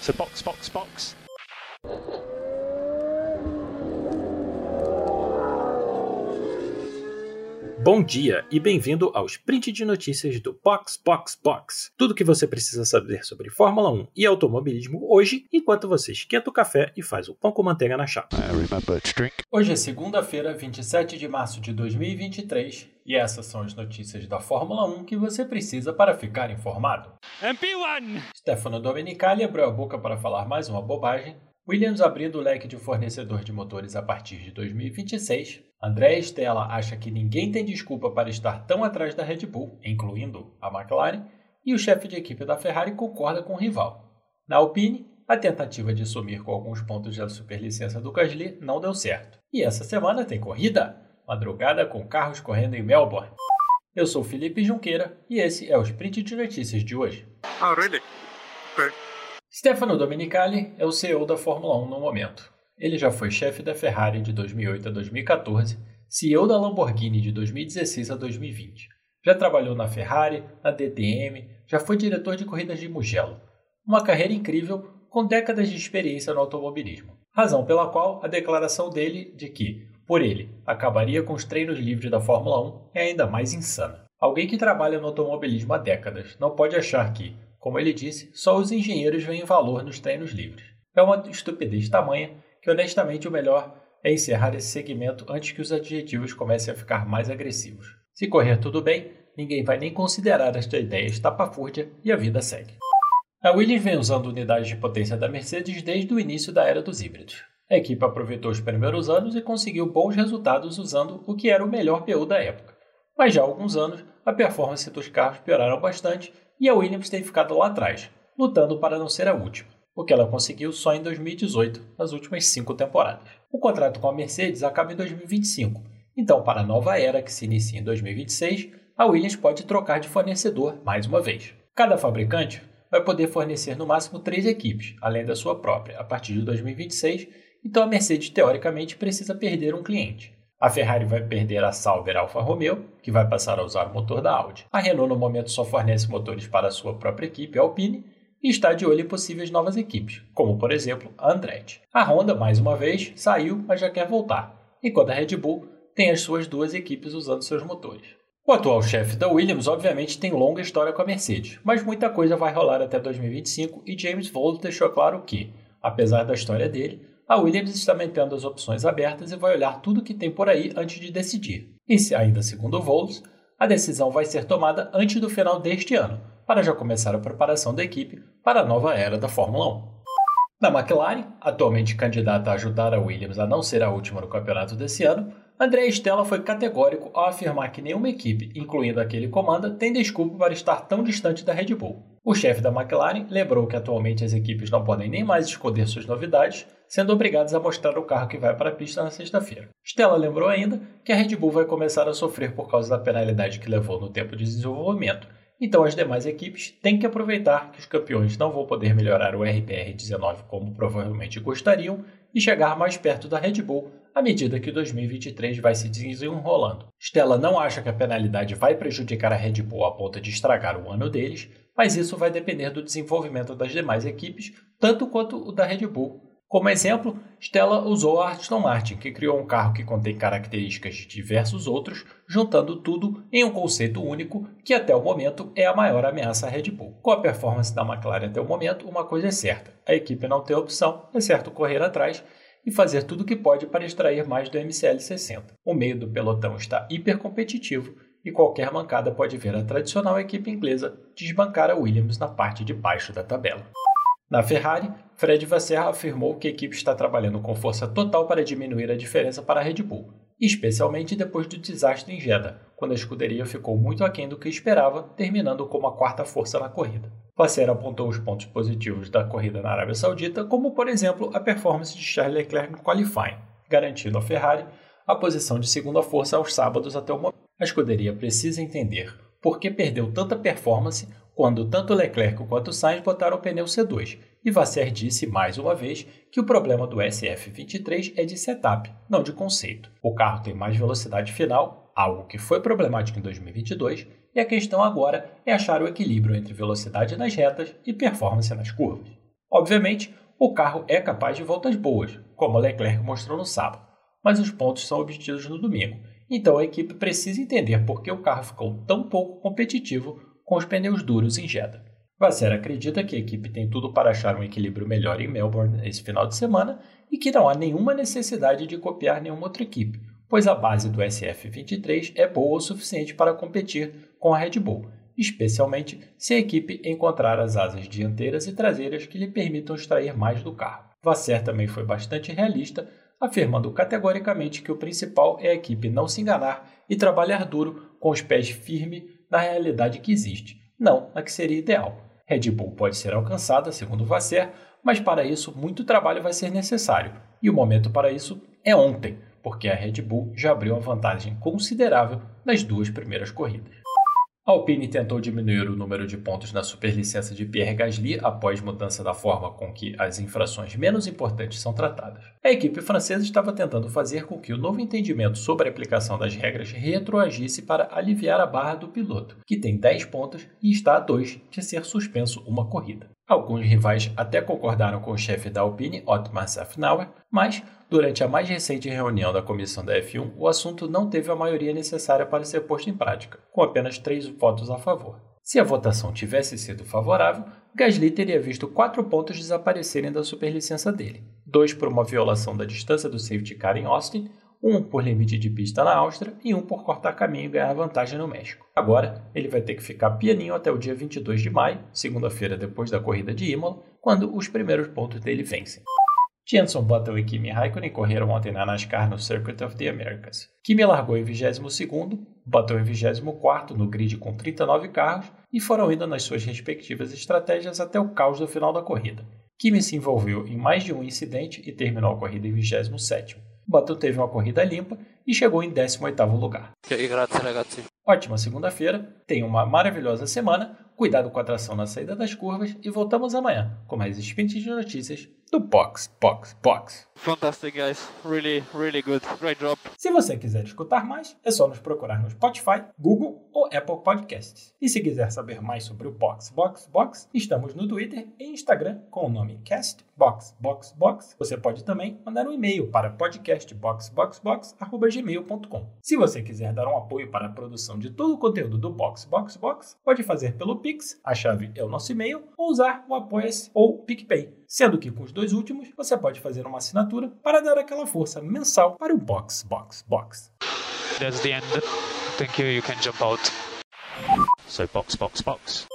So box, box, box. Bom dia e bem-vindo ao sprint de notícias do Box Box Box. Tudo o que você precisa saber sobre Fórmula 1 e automobilismo hoje, enquanto você esquenta o café e faz o pão com manteiga na chapa. Hoje é segunda-feira, 27 de março de 2023, e essas são as notícias da Fórmula 1 que você precisa para ficar informado. MP1! Stefano Domenicali abriu a boca para falar mais uma bobagem, Williams abrindo o leque de fornecedor de motores a partir de 2026. André Stella acha que ninguém tem desculpa para estar tão atrás da Red Bull, incluindo a McLaren, e o chefe de equipe da Ferrari concorda com o rival. Na Alpine, a tentativa de sumir com alguns pontos da superlicença do Gasly não deu certo. E essa semana tem corrida, madrugada com carros correndo em Melbourne. Eu sou Felipe Junqueira e esse é o Sprint de Notícias de hoje. Oh, really? Okay. Stefano Domenicali é o CEO da Fórmula 1 no momento. Ele já foi chefe da Ferrari de 2008 a 2014, CEO da Lamborghini de 2016 a 2020. Já trabalhou na Ferrari, na DTM, já foi diretor de corridas de Mugello. Uma carreira incrível com décadas de experiência no automobilismo. Razão pela qual a declaração dele de que, por ele, acabaria com os treinos livres da Fórmula 1 é ainda mais insana. Alguém que trabalha no automobilismo há décadas não pode achar que, como ele disse, só os engenheiros veem valor nos treinos livres. É uma estupidez tamanha que, honestamente, o melhor é encerrar esse segmento antes que os adjetivos comecem a ficar mais agressivos. Se correr tudo bem, ninguém vai nem considerar esta ideia estapafúrdia e a vida segue. A Williams vem usando unidades de potência da Mercedes desde o início da era dos híbridos. A equipe aproveitou os primeiros anos e conseguiu bons resultados usando o que era o melhor PU da época. Mas já há alguns anos, a performance dos carros pioraram bastante e a Williams tem ficado lá atrás, lutando para não ser a última, o que ela conseguiu só em 2018, nas últimas cinco temporadas. O contrato com a Mercedes acaba em 2025, então, para a nova era que se inicia em 2026, a Williams pode trocar de fornecedor mais uma vez. Cada fabricante vai poder fornecer no máximo três equipes, além da sua própria, a partir de 2026, então a Mercedes teoricamente precisa perder um cliente. A Ferrari vai perder a Sauber Alfa Romeo, que vai passar a usar o motor da Audi. A Renault, no momento, só fornece motores para a sua própria equipe, a Alpine, e está de olho em possíveis novas equipes, como, por exemplo, a Andretti. A Honda, mais uma vez, saiu, mas já quer voltar, enquanto a Red Bull tem as suas duas equipes usando seus motores. O atual chefe da Williams, obviamente, tem longa história com a Mercedes, mas muita coisa vai rolar até 2025 e James Vowles deixou claro que, apesar da história dele, a Williams está mantendo as opções abertas e vai olhar tudo que tem por aí antes de decidir. E se ainda segundo Vols, a decisão vai ser tomada antes do final deste ano, para já começar a preparação da equipe para a nova era da Fórmula 1. Na McLaren, atualmente candidata a ajudar a Williams a não ser a última no campeonato desse ano, André Stella foi categórico ao afirmar que nenhuma equipe, incluindo aquele comanda, tem desculpa para estar tão distante da Red Bull. O chefe da McLaren lembrou que atualmente as equipes não podem nem mais esconder suas novidades, sendo obrigadas a mostrar o carro que vai para a pista na sexta-feira. Stella lembrou ainda que a Red Bull vai começar a sofrer por causa da penalidade que levou no tempo de desenvolvimento, então as demais equipes têm que aproveitar que os campeões não vão poder melhorar o RBR19 como provavelmente gostariam e chegar mais perto da Red Bull à medida que 2023 vai se desenrolando. Stella não acha que a penalidade vai prejudicar a Red Bull a ponto de estragar o ano deles, mas isso vai depender do desenvolvimento das demais equipes, tanto quanto o da Red Bull. Como exemplo, Stella usou a Aston Martin, que criou um carro que contém características de diversos outros, juntando tudo em um conceito único que até o momento é a maior ameaça à Red Bull. Com a performance da McLaren até o momento, uma coisa é certa: a equipe não tem opção, exceto correr atrás e fazer tudo o que pode para extrair mais do MCL 60. O meio do pelotão está hiper competitivo e qualquer mancada pode ver a tradicional equipe inglesa desbancar a Williams na parte de baixo da tabela. Na Ferrari, Fred Vasseur afirmou que a equipe está trabalhando com força total para diminuir a diferença para a Red Bull, especialmente depois do desastre em Jeddah, quando a escuderia ficou muito aquém do que esperava, terminando como a quarta força na corrida. Vasseur apontou os pontos positivos da corrida na Arábia Saudita, como por exemplo a performance de Charles Leclerc no qualifying, garantindo à Ferrari a posição de segunda força aos sábados até o momento. A escuderia precisa entender por que perdeu tanta performance quando tanto Leclerc quanto Sainz botaram o pneu C2, e Vasseur disse mais uma vez que o problema do SF23 é de setup, não de conceito. O carro tem mais velocidade final, algo que foi problemático em 2022, e a questão agora é achar o equilíbrio entre velocidade nas retas e performance nas curvas. Obviamente, o carro é capaz de voltas boas, como Leclerc mostrou no sábado, mas os pontos são obtidos no domingo, então a equipe precisa entender por que o carro ficou tão pouco competitivo com os pneus duros em Jeddah. Vasser acredita que a equipe tem tudo para achar um equilíbrio melhor em Melbourne esse final de semana e que não há nenhuma necessidade de copiar nenhuma outra equipe, pois a base do SF23 é boa o suficiente para competir com a Red Bull, especialmente se a equipe encontrar as asas dianteiras e traseiras que lhe permitam extrair mais do carro. Vasser também foi bastante realista afirmando categoricamente que o principal é a equipe não se enganar e trabalhar duro com os pés firmes na realidade que existe, não na que seria ideal. Red Bull pode ser alcançada, segundo Vasser, mas para isso muito trabalho vai ser necessário, e o momento para isso é ontem, porque a Red Bull já abriu uma vantagem considerável nas duas primeiras corridas. Alpine tentou diminuir o número de pontos na superlicença de Pierre Gasly após mudança da forma com que as infrações menos importantes são tratadas. A equipe francesa estava tentando fazer com que o novo entendimento sobre a aplicação das regras retroagisse para aliviar a barra do piloto, que tem 10 pontos e está a 2 de ser suspenso uma corrida. Alguns rivais até concordaram com o chefe da Alpine, Otmar Safnauer, mas, durante a mais recente reunião da comissão da F1, o assunto não teve a maioria necessária para ser posto em prática, com apenas três votos a favor. Se a votação tivesse sido favorável, Gasly teria visto quatro pontos desaparecerem da superlicença dele: dois por uma violação da distância do safety car em Austin, um por limite de pista na Áustria e um por cortar caminho e ganhar vantagem no México. Agora, ele vai ter que ficar pianinho até o dia 22 de maio, segunda-feira depois da corrida de Imola, quando os primeiros pontos dele vencem. Jenson Button e Kimi Raikkonen correram ontem na NASCAR no Circuit of the Americas. Kimi largou em 22º, Button em 24º no grid com 39 carros e foram indo nas suas respectivas estratégias até o caos do final da corrida. Kimi se envolveu em mais de um incidente e terminou a corrida em 27º. Button teve uma corrida limpa e chegou em 18º lugar. Ótima segunda-feira, tenha uma maravilhosa semana, cuidado com a tração na saída das curvas e voltamos amanhã com mais sprints de notícias do Box, Box, Box. Fantastic, guys. Really, really good. Great job. Se você quiser escutar mais, é só nos procurar no Spotify, Google ou Apple Podcasts. E se quiser saber mais sobre o Box, Box, Box, estamos no Twitter e Instagram com o nome Cast Box, Box, Box. Você pode também mandar um e-mail para podcastboxboxbox.gmail.com. Se você quiser dar um apoio para a produção de todo o conteúdo do Box, Box, Box, pode fazer pelo Pix, a chave é o nosso e-mail, ou usar o Apoia-se ou PicPay. Sendo que com os dois últimos, você pode fazer uma assinatura para dar aquela força mensal para o Box, Box, Box. That's the end. Thank you. You can jump out. So box, box, box.